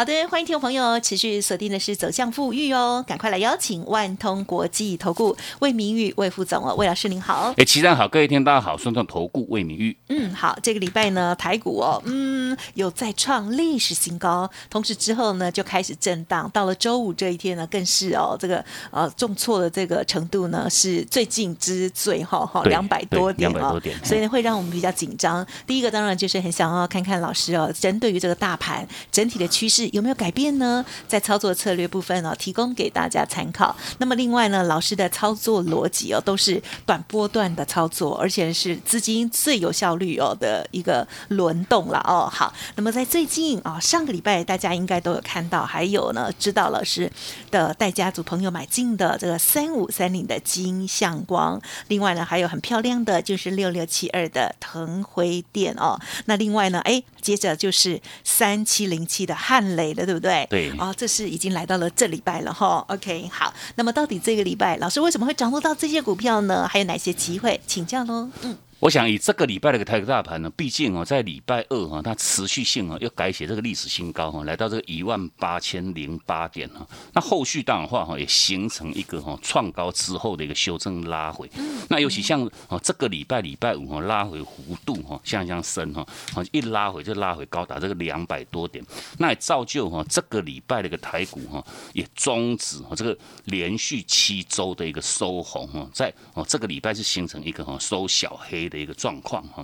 好的，欢迎听众朋友持续锁定的是走向富裕哦，赶快来邀请万通国际投顾魏明玉魏副总哦，魏老师您好。哎，齐上好，各位听大家好，顺通投顾魏明玉。嗯，好，这个礼拜呢，台股哦，嗯，有再创历史新高，同时之后呢就开始震荡，到了周五这一天呢，更是哦，这个呃重挫的这个程度呢是最近之最哈哈，两百多点哦，所以呢会让我们比较紧张。第一个当然就是很想要看看老师哦，针对于这个大盘整体的趋势。有没有改变呢？在操作策略部分哦，提供给大家参考。那么另外呢，老师的操作逻辑哦，都是短波段的操作，而且是资金最有效率哦的一个轮动了哦。好，那么在最近啊，上个礼拜大家应该都有看到，还有呢，知道老师的带家族朋友买进的这个三五三零的金相光，另外呢，还有很漂亮的就是六六七二的腾辉电哦。那另外呢，哎，接着就是三七零七的汉雷了，对不对？对。哦，这是已经来到了这礼拜了哈。OK，好。那么到底这个礼拜，老师为什么会掌握到这些股票呢？还有哪些机会？请教喽。嗯。我想以这个礼拜的一个台股大盘呢，毕竟哦，在礼拜二哈，它持续性哦要改写这个历史新高哈，来到这个一万八千零八点哈。那后续当然话哈，也形成一个哈创高之后的一个修正拉回。那尤其像哦这个礼拜礼拜五哈拉回弧度哈像像深哈，一拉回就拉回高达这个两百多点，那也造就哈这个礼拜的一个台股哈也终止哈这个连续七周的一个收红哈，在哦这个礼拜是形成一个哈收小黑。的一个状况哈，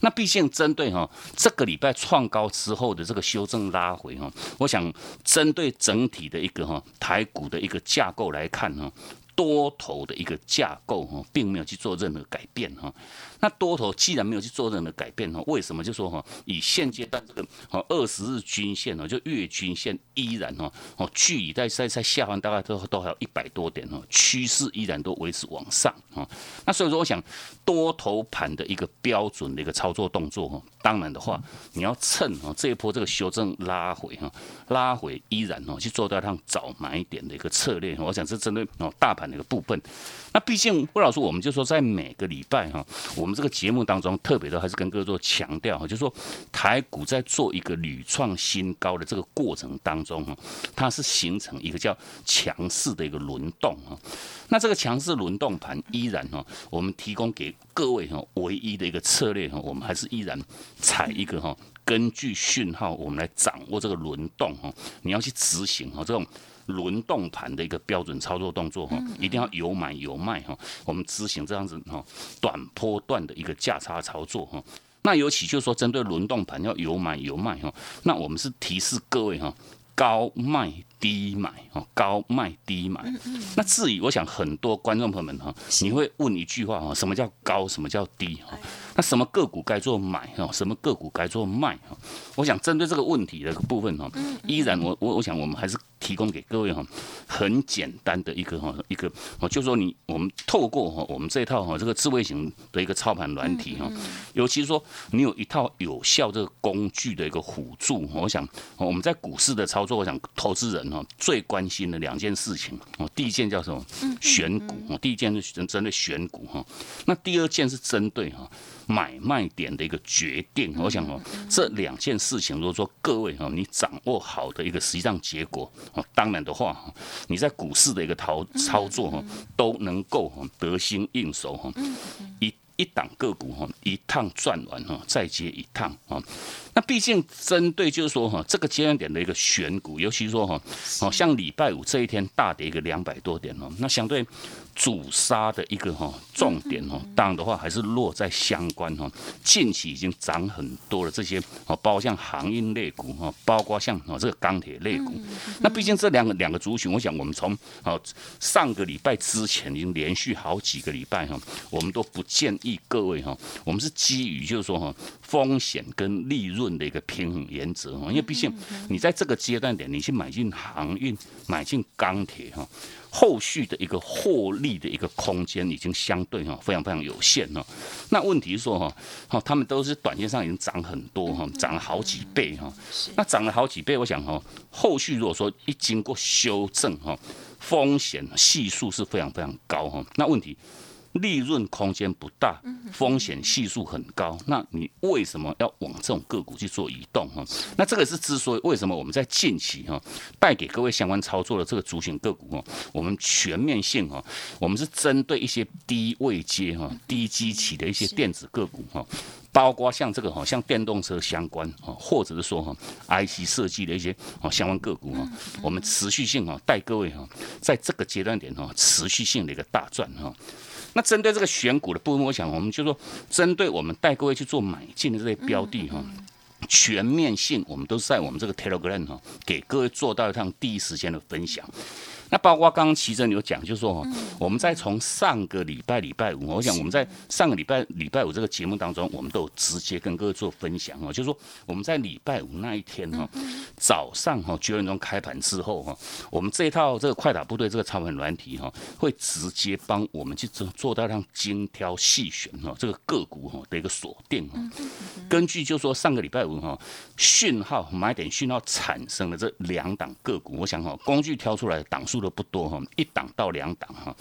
那毕竟针对哈这个礼拜创高之后的这个修正拉回哈，我想针对整体的一个哈台股的一个架构来看哈，多头的一个架构哈，并没有去做任何改变哈。那多头既然没有去做任何改变哈，为什么就说哈，以现阶段这个哦二十日均线呢，就月均线依然哈哦距离在在在下方大概都都还有一百多点哦，趋势依然都维持往上哈。那所以说，我想多头盘的一个标准的一个操作动作哈，当然的话，你要趁哦这一波这个修正拉回哈，拉回依然哦去做到趟早买一点的一个策略。我想是针对哦大盘的一个部分。那毕竟魏老师，我们就说在每个礼拜哈，我我们这个节目当中特别的还是跟各位做强调哈，就是说台股在做一个屡创新高的这个过程当中哈，它是形成一个叫强势的一个轮动哈。那这个强势轮动盘依然哈，我们提供给各位哈唯一的一个策略哈，我们还是依然采一个哈，根据讯号我们来掌握这个轮动哈，你要去执行哈这种。轮动盘的一个标准操作动作哈，一定要有买有卖哈。我们执行这样子哈，短波段的一个价差操作哈。那尤其就是说，针对轮动盘要有买有卖哈。那我们是提示各位哈，高卖低买哈，高卖低买。那至于我想很多观众朋友们哈，你会问一句话哈，什么叫高，什么叫低哈？那什么个股该做买哈？什么个股该做卖哈？我想针对这个问题的部分哈，依然我我我想我们还是。提供给各位哈，很简单的一个哈一个，哦，就说你我们透过哈我们这一套哈这个智慧型的一个操盘软体哈，尤其是说你有一套有效这个工具的一个辅助，我想我们在股市的操作，我想投资人哈最关心的两件事情哦，第一件叫什么？选股哦，第一件是针针对选股哈，那第二件是针对哈。买卖点的一个决定，我想哦，这两件事情，如果说各位哈，你掌握好的一个实际上结果哦，当然的话，你在股市的一个操操作哈，都能够哈得心应手哈，一一档个股哈，一趟赚完哈，再接一趟啊。那毕竟针对就是说哈，这个阶段点的一个选股，尤其说哈，哦像礼拜五这一天大跌一个两百多点哦，那相对。主杀的一个哈重点哈，当然的话还是落在相关哈，近期已经涨很多了这些哦，包括像航运类股哈，包括像哦这个钢铁类股，那毕竟这两个两个族群，我想我们从哦上个礼拜之前已经连续好几个礼拜哈，我们都不建议议各位哈，我们是基于就是说哈风险跟利润的一个平衡原则哈，因为毕竟你在这个阶段点，你去买进航运、买进钢铁哈。后续的一个获利的一个空间已经相对哈非常非常有限哈。那问题是说哈，哈他们都是短线上已经涨很多哈，涨了好几倍哈。那涨了好几倍，我想哈，后续如果说一经过修正哈，风险系数是非常非常高哈。那问题？利润空间不大，风险系数很高，那你为什么要往这种个股去做移动哈？那这个是之所以为什么我们在近期哈带给各位相关操作的这个主选个股哈，我们全面性哈，我们是针对一些低位阶哈、低基期的一些电子个股哈，包括像这个哈，像电动车相关哈，或者是说哈 IC 设计的一些哦相关个股哈，我们持续性哈带各位哈，在这个阶段点哈，持续性的一个大赚哈。那针对这个选股的部分，我想我们就说，针对我们带各位去做买进的这些标的哈，全面性我们都是在我们这个 Telegram 哈，给各位做到一趟第一时间的分享。那包括刚刚奇珍有讲，就是说，我们在从上个礼拜礼拜五，我想我们在上个礼拜礼拜五这个节目当中，我们都有直接跟各位做分享哦，就是说我们在礼拜五那一天哈，早上哈九点钟开盘之后哈，我们这一套这个快打部队这个操盘软体哈，会直接帮我们去做做到让精挑细选哈这个个股哈的一个锁定哈，根据就说上个礼拜五哈讯号买点讯号产生的这两档个股，我想哈工具挑出来的档数。的不多哈，一档到两档哈。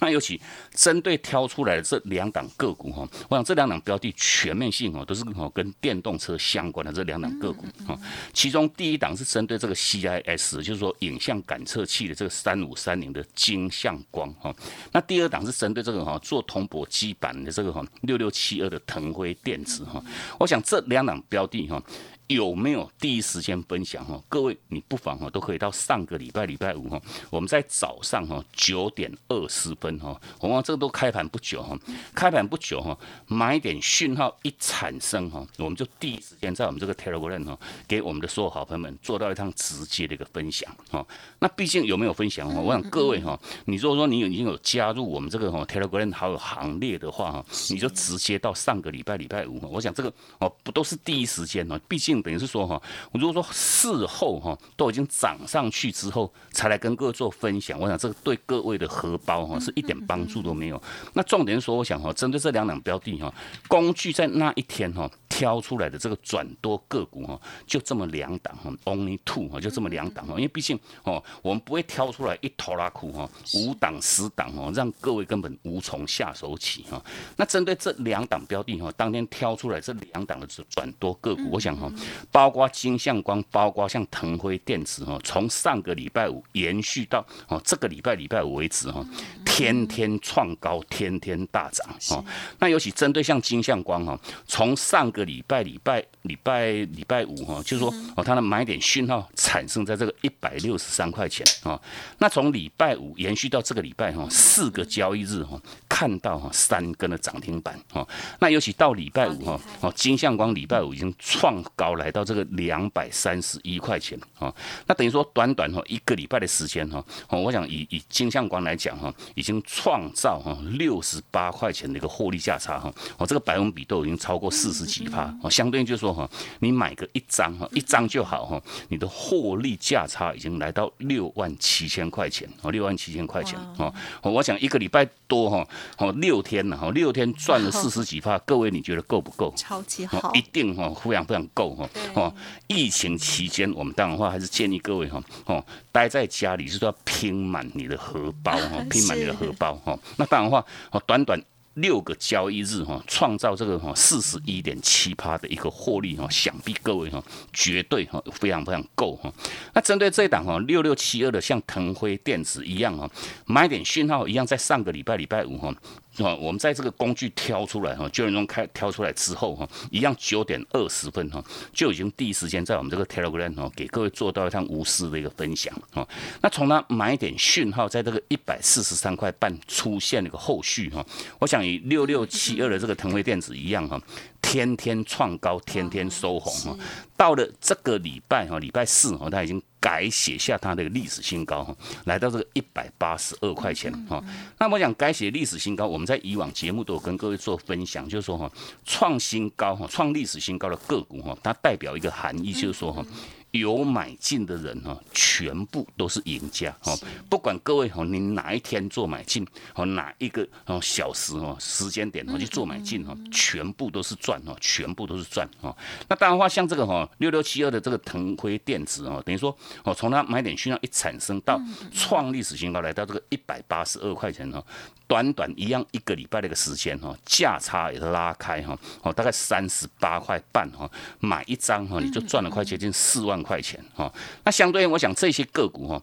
那尤其针对挑出来的这两档个股哈，我想这两档标的全面性哦，都是跟电动车相关的这两档个股哈。其中第一档是针对这个 CIS，就是说影像感测器的这个三五三零的金相光哈。那第二档是针对这个哈做铜箔基板的这个哈六六七二的腾辉电子哈。我想这两档标的哈。有没有第一时间分享哈？各位，你不妨哈都可以到上个礼拜礼拜五哈，我们在早上哈九点二十分哈，我们这个都开盘不久哈，开盘不久哈，买点讯号一产生哈，我们就第一时间在我们这个 Telegram 哈，给我们的所有好朋友们做到一趟直接的一个分享哈。那毕竟有没有分享哈？我想各位哈，你如果说你已经有加入我们这个哈 Telegram 好友行列的话哈，你就直接到上个礼拜礼拜五哈，我想这个哦不都是第一时间哦，毕竟。等于是说哈，我如果说事后哈都已经涨上去之后才来跟各位做分享，我想这个对各位的荷包哈是一点帮助都没有。那重点是说，我想哈，针对这两档标的哈，工具在那一天哈挑出来的这个转多个股哈，就这么两档哈，only two 哈，就这么两档哈，因为毕竟哦，我们不会挑出来一头拉库哈，五档十档哦，让各位根本无从下手起哈。那针对这两档标的哈，当天挑出来这两档的转多个股，我想哈。包括金相光，包括像腾辉电子哈，从上个礼拜五延续到哦这个礼拜礼拜五为止哈，天天创高，天天大涨哦。那尤其针对像金相光哈，从上个礼拜礼拜礼拜礼拜五哈，就是说哦它的买点讯号产生在这个一百六十三块钱啊。那从礼拜五延续到这个礼拜哈，四个交易日哈，看到哈三根的涨停板哈。那尤其到礼拜五哈，哦金相光礼拜五已经创高。来到这个两百三十一块钱啊，那等于说短短哈一个礼拜的时间哈，哦，我想以以金相光来讲哈，已经创造哈六十八块钱的一个获利价差哈，哦，这个百分比都已经超过四十几趴哦，相对应就是说哈，你买个一张哈，一张就好哈，你的获利价差已经来到六万七千块钱哦，六万七千块钱哦，我想一个礼拜多哈，哦六天了哈，六天赚了 四十几趴，各位你觉得够不够？超级好，一定哈非常非常够哈。哦，疫情期间，我们当然话还是建议各位哈，哦，待在家里是要拼满你的荷包 哈，拼满你的荷包哈。那当然话，哦，短短六个交易日哈，创造这个哈四十一点七趴的一个获利哈，想必各位哈绝对哈非常非常够哈。那针对这一档哈六六七二的，像腾辉电子一样哈，买点讯号一样，在上个礼拜礼拜五哈。啊，我们在这个工具挑出来哈，九点钟开挑出来之后哈，一样九点二十分哈，就已经第一时间在我们这个 Telegram 哈，给各位做到一趟无私的一个分享啊。那从它买点讯号，在这个一百四十三块半出现了一个后续哈，我想以六六七二的这个腾辉电子一样哈。天天创高，天天收红哈。到了这个礼拜哈，礼拜四哈，它已经改写下它的历史新高哈，来到这个一百八十二块钱哈。那我想改写历史新高，我们在以往节目都有跟各位做分享，就是说哈，创新高哈，创历史新高的个股哈，它代表一个含义，就是说哈。有买进的人哈，全部都是赢家哦。不管各位哈，你哪一天做买进哦，哪一个哦小时哦时间点哦去做买进哈，全部都是赚哦，全部都是赚哦。那当然话，像这个哈六六七二的这个腾辉电子哦，等于说哦，从它买点讯号一产生到创历史新高，来到这个一百八十二块钱哦。短短一样一个礼拜的一个时间哈，价差也拉开哈，哦，大概三十八块半哈，买一张哈，你就赚了快接近四万块钱哈。那相对应，我想这些个股哈。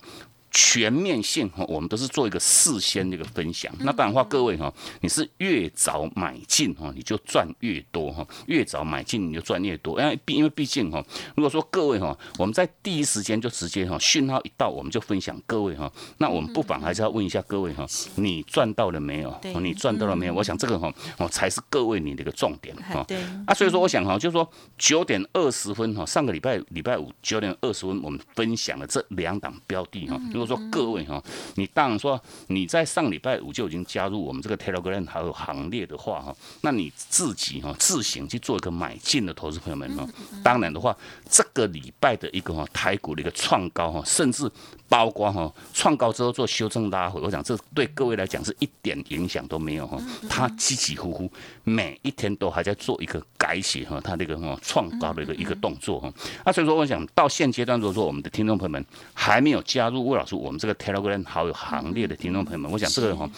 全面性哈，我们都是做一个事先的一个分享。那不然话，各位哈，你是越早买进哈，你就赚越多哈。越早买进你就赚越多，因为毕因为毕竟哈，如果说各位哈，我们在第一时间就直接哈，讯号一到我们就分享各位哈。那我们不妨还是要问一下各位哈，你赚到了没有？你赚到了没有？我想这个哈，哦才是各位你的一个重点哈。对。啊，所以说我想哈，就是说九点二十分哈，上个礼拜礼拜五九点二十分，我们分享了这两档标的哈。如果说各位哈，你当然说你在上礼拜五就已经加入我们这个 Telegram 还有行列的话哈，那你自己哈自行去做一个买进的投资朋友们哈，当然的话，这个礼拜的一个哈台股的一个创高哈，甚至。包括哈创高之后做修正拉回，我想这对各位来讲是一点影响都没有哈。他起起伏伏，每一天都还在做一个改写哈，他那个哈创高的一个一个动作哈。那所以说，我想到现阶段，如果说我们的听众朋友们还没有加入魏老师我们这个 Telegram 好友行列的听众朋友们，我想这个哈。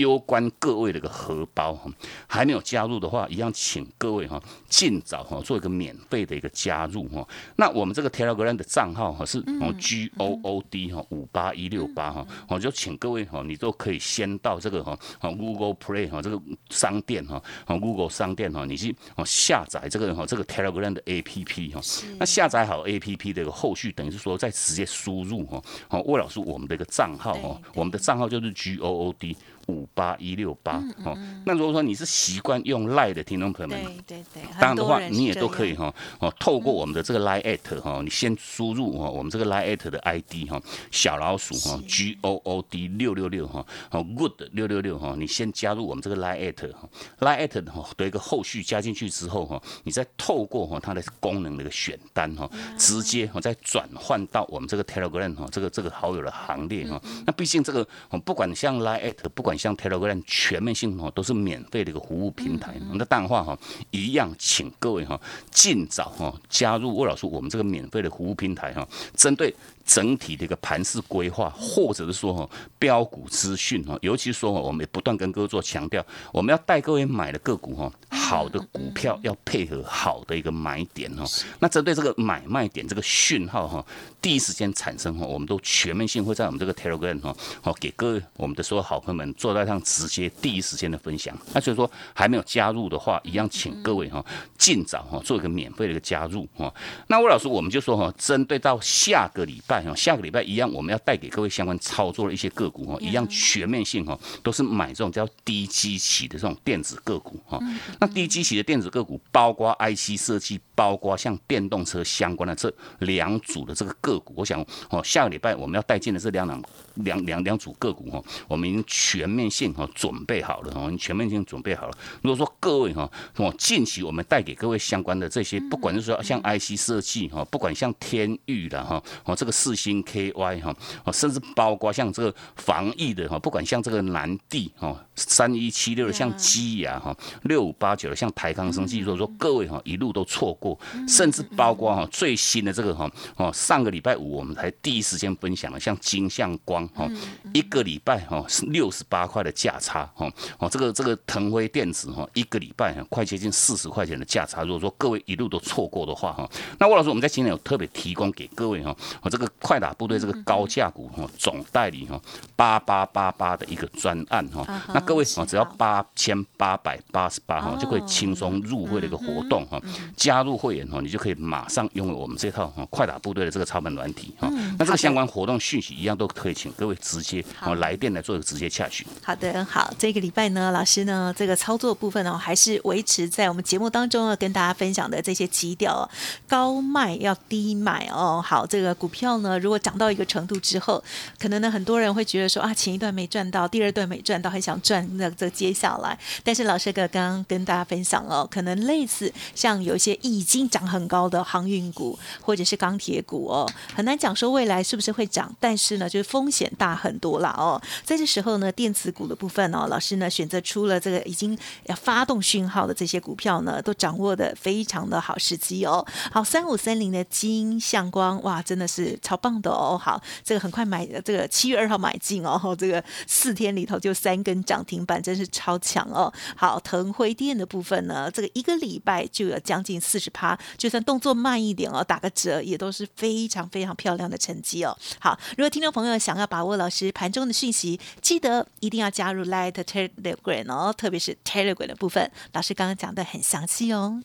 攸关各位的一个荷包哈，还没有加入的话，一样请各位哈尽早哈做一个免费的一个加入哈。那我们这个 Telegram 的账号哈是哦 G O O D 哈五八一六八哈，我就请各位哈，你都可以先到这个哈 Google Play 哈这个商店哈 Google 商店哈，你去哦下载这个哈这个 Telegram 的 APP 哈。那下载好 APP 的一个后续，等于是说再直接输入哈，好魏老师我们的一个账号哈，我们的账号就是 G O O D。五八一六八哦，那如果说你是习惯用赖的听众朋友们，对对对，当然的话你也都可以哈哦，透过我们的这个 line at 哈，你先输入哈我们这个 line at 的 ID 哈，小老鼠哈 G O O D 六六六哈，哦 Good 六六六哈，你先加入我们这个 line at 哈，line at 哈的一个后续加进去之后哈，你再透过哈它的功能的一个选单哈，直接哈再转换到我们这个 Telegram 哈这个这个好友的行列哈，那毕竟这个不管像 line at 不管像 Telegram 全面性哈都是免费的一个服务平台，那淡化哈一样，请各位哈尽早哈加入魏老师我们这个免费的服务平台哈，针对。整体的一个盘势规划，或者是说哈标股资讯哈，尤其说哈，我们也不断跟各位做强调，我们要带各位买的个股哈，好的股票要配合好的一个买点哈。那针对这个买卖点这个讯号哈，第一时间产生哈，我们都全面性会在我们这个 Telegram 哈，好给各位我们的所有好朋友们做在上直接第一时间的分享。那所以说还没有加入的话，一样请各位哈尽早哈做一个免费的一个加入哈。那魏老师我们就说哈，针对到下个礼拜。下个礼拜一样，我们要带给各位相关操作的一些个股哈，一样全面性哈，都是买这种叫低基期的这种电子个股哈。那低基期的电子个股，包括 IC 设计，包括像电动车相关的这两组的这个个股，我想哦，下个礼拜我们要带进的这两两两两两组个股哈，我们已经全面性哈准备好了哈，全面性准备好了。如果说各位哈，我，近期我们带给各位相关的这些，不管是说像 IC 设计哈，不管像天域的哈，哦，这个四星 KY 哈，哦，甚至包括像这个防疫的哈，不管像这个南地哈，三一七六的像基亚哈，六五八九的像台康生技，如果说各位哈一路都错过，甚至包括哈最新的这个哈，哦，上个礼拜五我们才第一时间分享了像金像光。哈，一个礼拜哈是六十八块的价差哈，哦这个这个腾辉电子哈，一个礼拜快接近四十块钱的价差。如果说各位一路都错过的话哈，那魏老师我们在今天有特别提供给各位哈，我这个快打部队这个高价股哈总代理哈八八八八的一个专案哈，那各位哦只要八千八百八十八哈就可以轻松入会的一个活动哈，加入会员哦，你就可以马上拥有我们这套哈快打部队的这个操盘软体哈。那这个相关活动讯息一样都可以请各位直接哦来电来做一个直接洽询。好的，好，这个礼拜呢，老师呢这个操作部分呢，还是维持在我们节目当中呢跟大家分享的这些基调，高卖要低买哦。好，这个股票呢，如果涨到一个程度之后，可能呢很多人会觉得说啊，前一段没赚到，第二段没赚到，很想赚那这接下来。但是老师哥刚刚跟大家分享了，可能类似像有一些已经涨很高的航运股或者是钢铁股哦，很难讲说未来是不是会涨，但是呢，就是风险大很多了哦。在这时候呢，电子股的部分哦，老师呢选择出了这个已经要发动讯号的这些股票呢，都掌握的非常的好时机哦。好，三五三零的金相光哇，真的是超棒的哦。好，这个很快买，这个七月二号买进哦，这个四天里头就三根涨停板，真是超强哦。好，腾辉电的部分呢，这个一个礼拜就有将近四十趴，就算动作慢一点哦，打个折也都是非常非常漂亮的成绩哦。好，如果听众朋友想要把握老师盘中的讯息，记得一定要加入 Light Telegram 哦，特别是 Telegram 的部分，老师刚刚讲的很详细哦。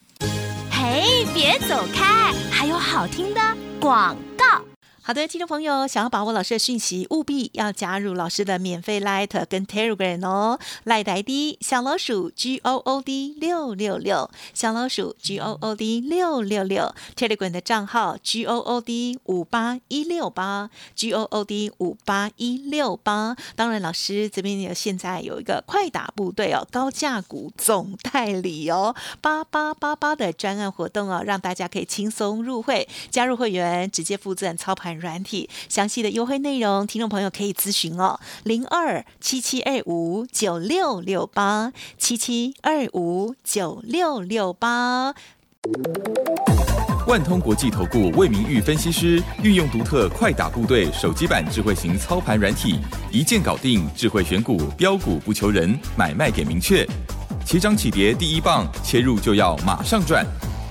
嘿，别走开，还有好听的广告。好的，听众朋友，想要把握老师的讯息，务必要加入老师的免费 Light 跟 Telegram 哦。Light ID 小老鼠 G O O D 六六六，小老鼠 G O O D 六六六。Telegram 的账号 G O O D 五八一六八，G O O D 五八一六八。当然，老师这边有现在有一个快打部队哦，高价股总代理哦，八八八八的专案活动哦，让大家可以轻松入会，加入会员直接附赠操盘。软体详细的优惠内容，听众朋友可以咨询哦，零二七七二五九六六八七七二五九六六八。万通国际投顾魏明玉分析师运用独特快打部队手机版智慧型操盘软体，一键搞定智慧选股标股不求人，买卖点明确，起涨起跌第一棒，切入就要马上赚。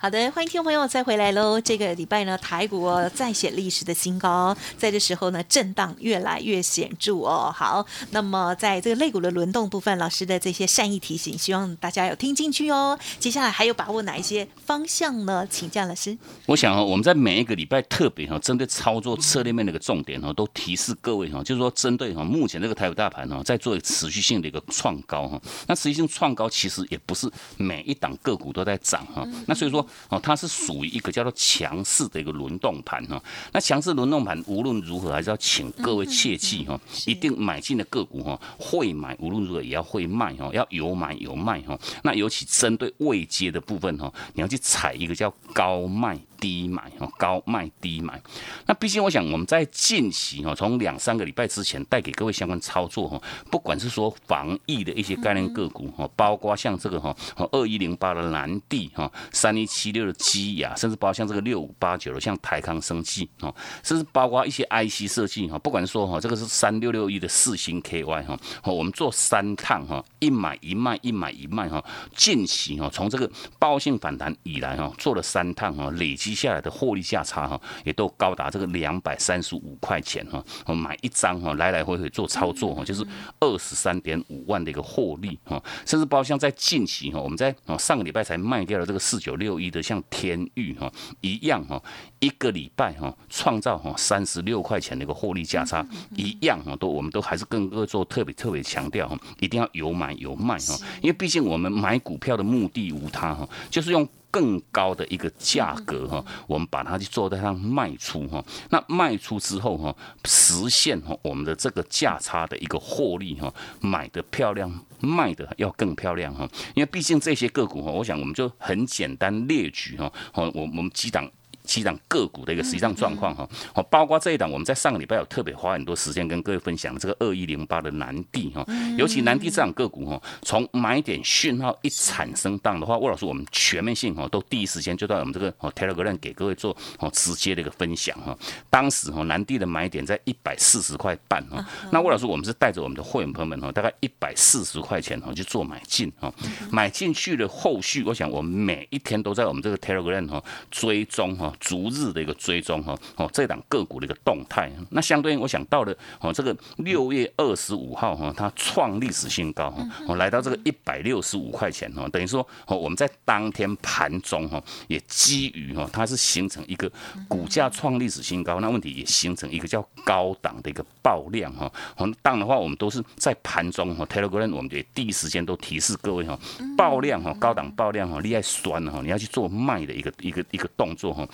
好的，欢迎听众朋友再回来喽。这个礼拜呢，台股哦再写历史的新高，在这时候呢，震荡越来越显著哦。好，那么在这个肋骨的轮动部分，老师的这些善意提醒，希望大家有听进去哦。接下来还有把握哪一些方向呢？请教老师。我想哦，我们在每一个礼拜特别哈，针对操作策略面的一个重点哦，都提示各位哈，就是说针对哈目前这个台股大盘哦，在做持续性的一个创高哈。那持续性创高其实也不是每一档个股都在涨哈。那所以说。哦，它是属于一个叫做强势的一个轮动盘哈。那强势轮动盘无论如何还是要请各位切记哈，一定买进的个股哈，会买无论如何也要会卖哈，要有买有卖哈。那尤其针对未接的部分哈，你要去踩一个叫高卖。低买哦，高卖低买。那毕竟我想我们在近期哦，从两三个礼拜之前带给各位相关操作哈，不管是说防疫的一些概念个股哈，包括像这个哈二一零八的蓝地哈，三一七六的基亚，甚至包括像这个六五八九的像台康生技哈，甚至包括一些 IC 设计哈，不管说哈这个是三六六一的四星 KY 哈，我们做三趟哈，一买一卖一买一卖哈，近期哈从这个包性反弹以来哈，做了三趟哈，累积。下来的获利价差哈，也都高达这个两百三十五块钱哈，我买一张哈，来来回回做操作哈，就是二十三点五万的一个获利哈，甚至包括像在近期哈，我们在哦上个礼拜才卖掉了这个四九六一的像天域哈一样哈，一个礼拜哈创造哈三十六块钱的一个获利价差一样哈，都我们都还是跟各位做特别特别强调哈，一定要有买有卖哈，因为毕竟我们买股票的目的无他哈，就是用。更高的一个价格哈，我们把它去做在上卖出哈，那卖出之后哈，实现哈我们的这个价差的一个获利哈，买的漂亮，卖的要更漂亮哈，因为毕竟这些个股哈，我想我们就很简单列举哈，好，我我们几档。几档个股的一个实际上状况哈，哦，包括这一档我们在上个礼拜有特别花很多时间跟各位分享这个二一零八的南地哈，尤其南地这档个股哈，从买点讯号一产生当的话，魏老师我们全面性哈都第一时间就在我们这个哦 Telegram 给各位做哦直接的一个分享哈，当时哈南地的买点在一百四十块半哈，那魏老师我们是带着我们的会员朋友们哈，大概一百四十块钱哈去做买进哈，买进去的后续，我想我们每一天都在我们这个 Telegram 哈追踪哈。逐日的一个追踪哈，哦，这档个股的一个动态，那相对应，我想到了哦，这个六月二十五号哈，它创历史新高哈，哦，来到这个一百六十五块钱哈，等于说哦，我们在当天盘中哈，也基于哈，它是形成一个股价创历史新高，那问题也形成一个叫高档的一个爆量哈，哦，当的话，我们都是在盘中哈，Telegram 我们也第一时间都提示各位哈，爆量哈，高档爆量哈，厉害酸哈，你要去做卖的一个一个一个动作哈。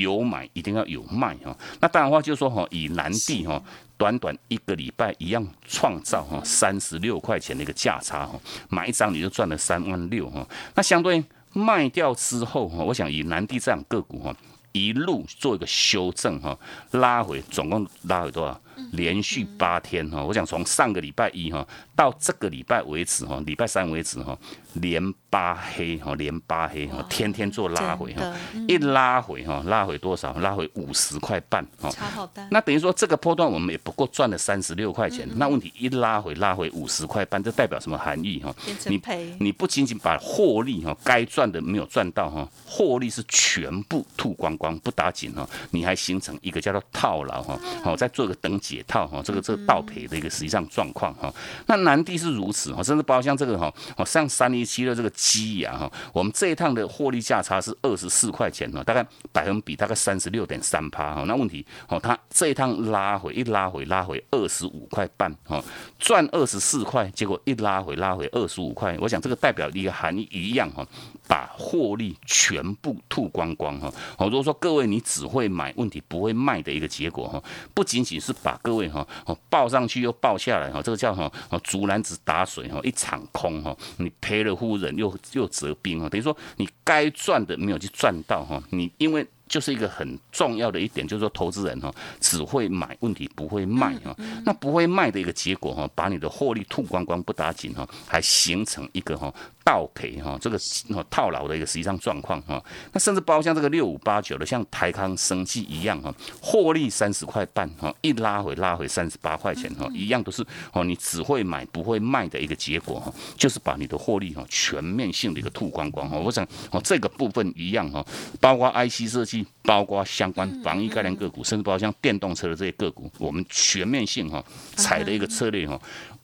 有买一定要有卖哈，那当然话就是说哈，以南地哈，短短一个礼拜一样创造哈三十六块钱的一个价差哈，买一张你就赚了三万六哈，那相对卖掉之后哈，我想以南地这样个股哈，一路做一个修正哈，拉回总共拉回多少？连续八天哈，我想从上个礼拜一哈到这个礼拜为止哈，礼拜三为止哈。连八黑哈，连八黑哈，天天做拉回哈，一拉回哈，拉回多少？拉回五十块半哈。好那等于说这个波段我们也不过赚了三十六块钱。那问题一拉回，拉回五十块半，这代表什么含义哈？你你不仅仅把获利哈，该赚的没有赚到哈，获利是全部吐光光，不打紧哈，你还形成一个叫做套牢哈，好再做个等解套哈，这个这个倒赔的一个实际上状况哈。那南地是如此哈，甚至包括像这个哈，哦像三一七的这个鸡呀哈，我们这一趟的获利价差是二十四块钱哈，大概百分比大概三十六点三趴哈。那问题哦，它这一趟拉回一拉回拉回二十五块半哈，赚二十四块，结果一拉回拉回二十五块，我想这个代表一个含义一样哈，把获利全部吐光光哈。哦，如果说各位你只会买，问题不会卖的一个结果哈，不仅仅是把各位哈哦报上去又报下来哈，这个叫哈哦竹篮子打水哈，一场空哈。你赔了夫人又又折兵啊，等于说你该赚的没有去赚到哈，你因为。就是一个很重要的一点，就是说投资人哈只会买，问题不会卖哈。那不会卖的一个结果哈，把你的获利吐光光不打紧哈，还形成一个哈倒赔哈，这个套牢的一个实际上状况哈。那甚至包括像这个六五八九的，像台康生技一样哈，获利三十块半哈，一拉回拉回三十八块钱哈，一样都是哦，你只会买不会卖的一个结果哈，就是把你的获利哈全面性的一个吐光光哈。我想哦这个部分一样哈，包括 IC 设计。包括相关防疫概念个股，甚至包括像电动车的这些个股，我们全面性哈采的一个策略哈，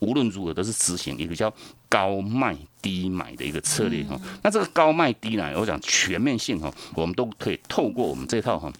无论如何都是执行一个叫高卖低买的一个策略哈。那这个高卖低呢，我讲全面性哈，我们都可以透过我们这套哈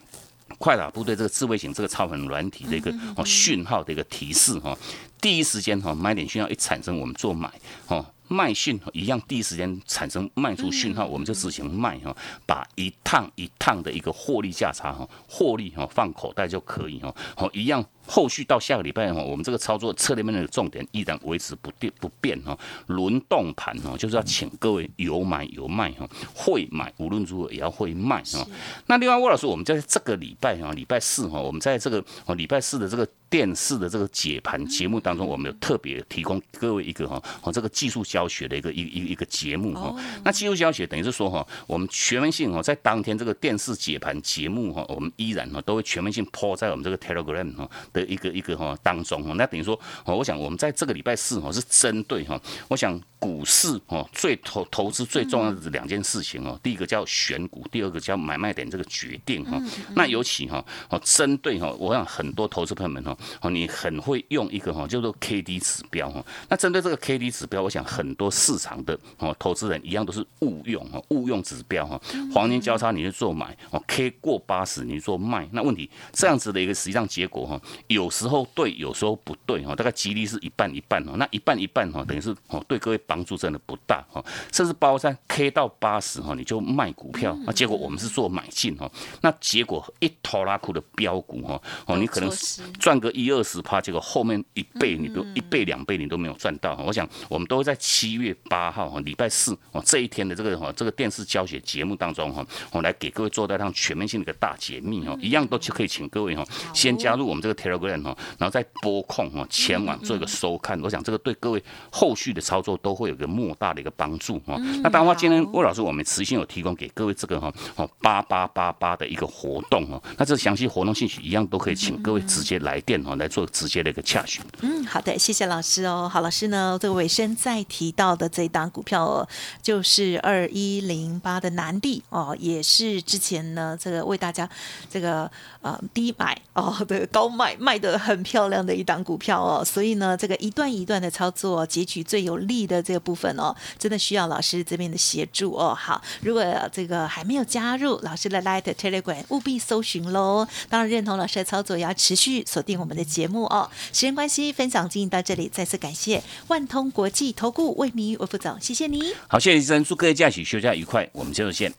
快打部队这个智慧型这个超很软体的一个哦讯号的一个提示哈，第一时间哈买点讯号一产生，我们做买哦。卖讯一样，第一时间产生卖出讯号，我们就执行卖哈，把一趟一趟的一个获利价差哈，获利哈放口袋就可以哈，好一样。后续到下个礼拜哈，我们这个操作策略面的重点依然维持不变不变哈，轮动盘哈，就是要请各位有买有卖哈，会买无论如何也要会卖哈。那另外魏老师，我们在这个礼拜哈，礼拜四哈，我们在这个哦礼拜四的这个电视的这个解盘节目当中，我们有特别提供各位一个哈哦这个技术教学的一个一一一个节目哈。那技术教学等于是说哈，我们全面性哦，在当天这个电视解盘节目哈，我们依然哈都会全面性抛在我们这个 Telegram 哈。的一个一个哈当中哈，那等于说哦，我想我们在这个礼拜四哈是针对哈，我想股市哈最投投资最重要的两件事情哦，第一个叫选股，第二个叫买卖点这个决定哈。那尤其哈哦针对哈，我想很多投资朋友们哈哦你很会用一个哈叫做 K D 指标哈。那针对这个 K D 指标，我想很多市场的哦投资人一样都是误用哈误用指标哈。黄金交叉你去做买哦，K 过八十你做卖，那问题这样子的一个实际上结果哈。有时候对，有时候不对哈，大概几率是一半一半哦。那一半一半哈，等于是哦对各位帮助真的不大哈。甚至包括在 K 到八十哈，你就卖股票，那结果我们是做买进哈，那结果一拖拉库的标股哈，哦你可能赚个一二十趴，结果后面一倍你都一倍两倍你都没有赚到。我想我们都会在七月八号哈，礼拜四哦这一天的这个哈这个电视教学节目当中哈，我来给各位做到让全面性的一个大解密哦，一样都可以请各位哈先加入我们这个 Telegram 哈，然后再拨控哈前往做一个收看。我想这个对各位后续的操作都会有个莫大的一个帮助哈。那当然话，今天魏老师我们持续有提供给各位这个哈哦八八八八的一个活动哦，那这详细活动信息一样都可以请各位直接来电哦来做直接的一个洽询。嗯，好的，谢谢老师哦。好，老师呢，这个尾声再提到的这一档股票哦，就是二一零八的南地哦，也是之前呢这个为大家这个呃低买哦的高卖卖的很漂亮的一档股票哦，所以呢这个一段一段的操作，截取最有利的这个部分哦，真的需要老师这边的协助哦。好，如果这个还没有加入老师的 Light Telegram，务必搜寻喽。当然认同老师的操作，也要持续锁定我们的节目哦。时间关系，分享进行到这里，再次感谢万通国际投顾魏明宇魏副总，谢谢你。好，谢谢医生，祝各位假期休假愉快，我们接着见。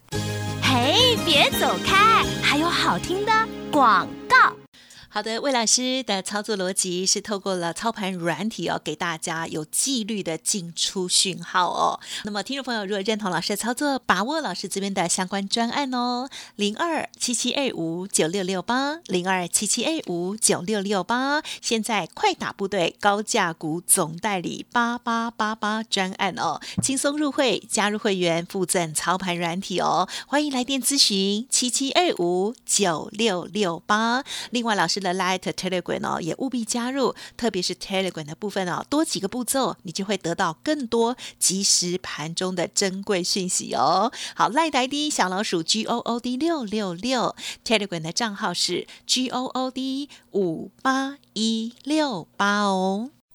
嘿，别走开，还有好听的广告。好的，魏老师的操作逻辑是透过了操盘软体哦，给大家有纪律的进出讯号哦。那么，听众朋友如果认同老师的操作，把握老师这边的相关专案哦，零二七七二五九六六八，零二七七二五九六六八。现在快打部队高价股总代理八八八八专案哦，轻松入会，加入会员附赠操盘软体哦，欢迎来电咨询七七二五九六六八。另外，老师。的 Light Telegram 哦，也务必加入，特别是 Telegram 的部分哦，多几个步骤，你就会得到更多即时盘中的珍贵讯息哦。好赖台的小老鼠 G O O D 六六六，Telegram 的账号是 G O O D 五八一六八哦。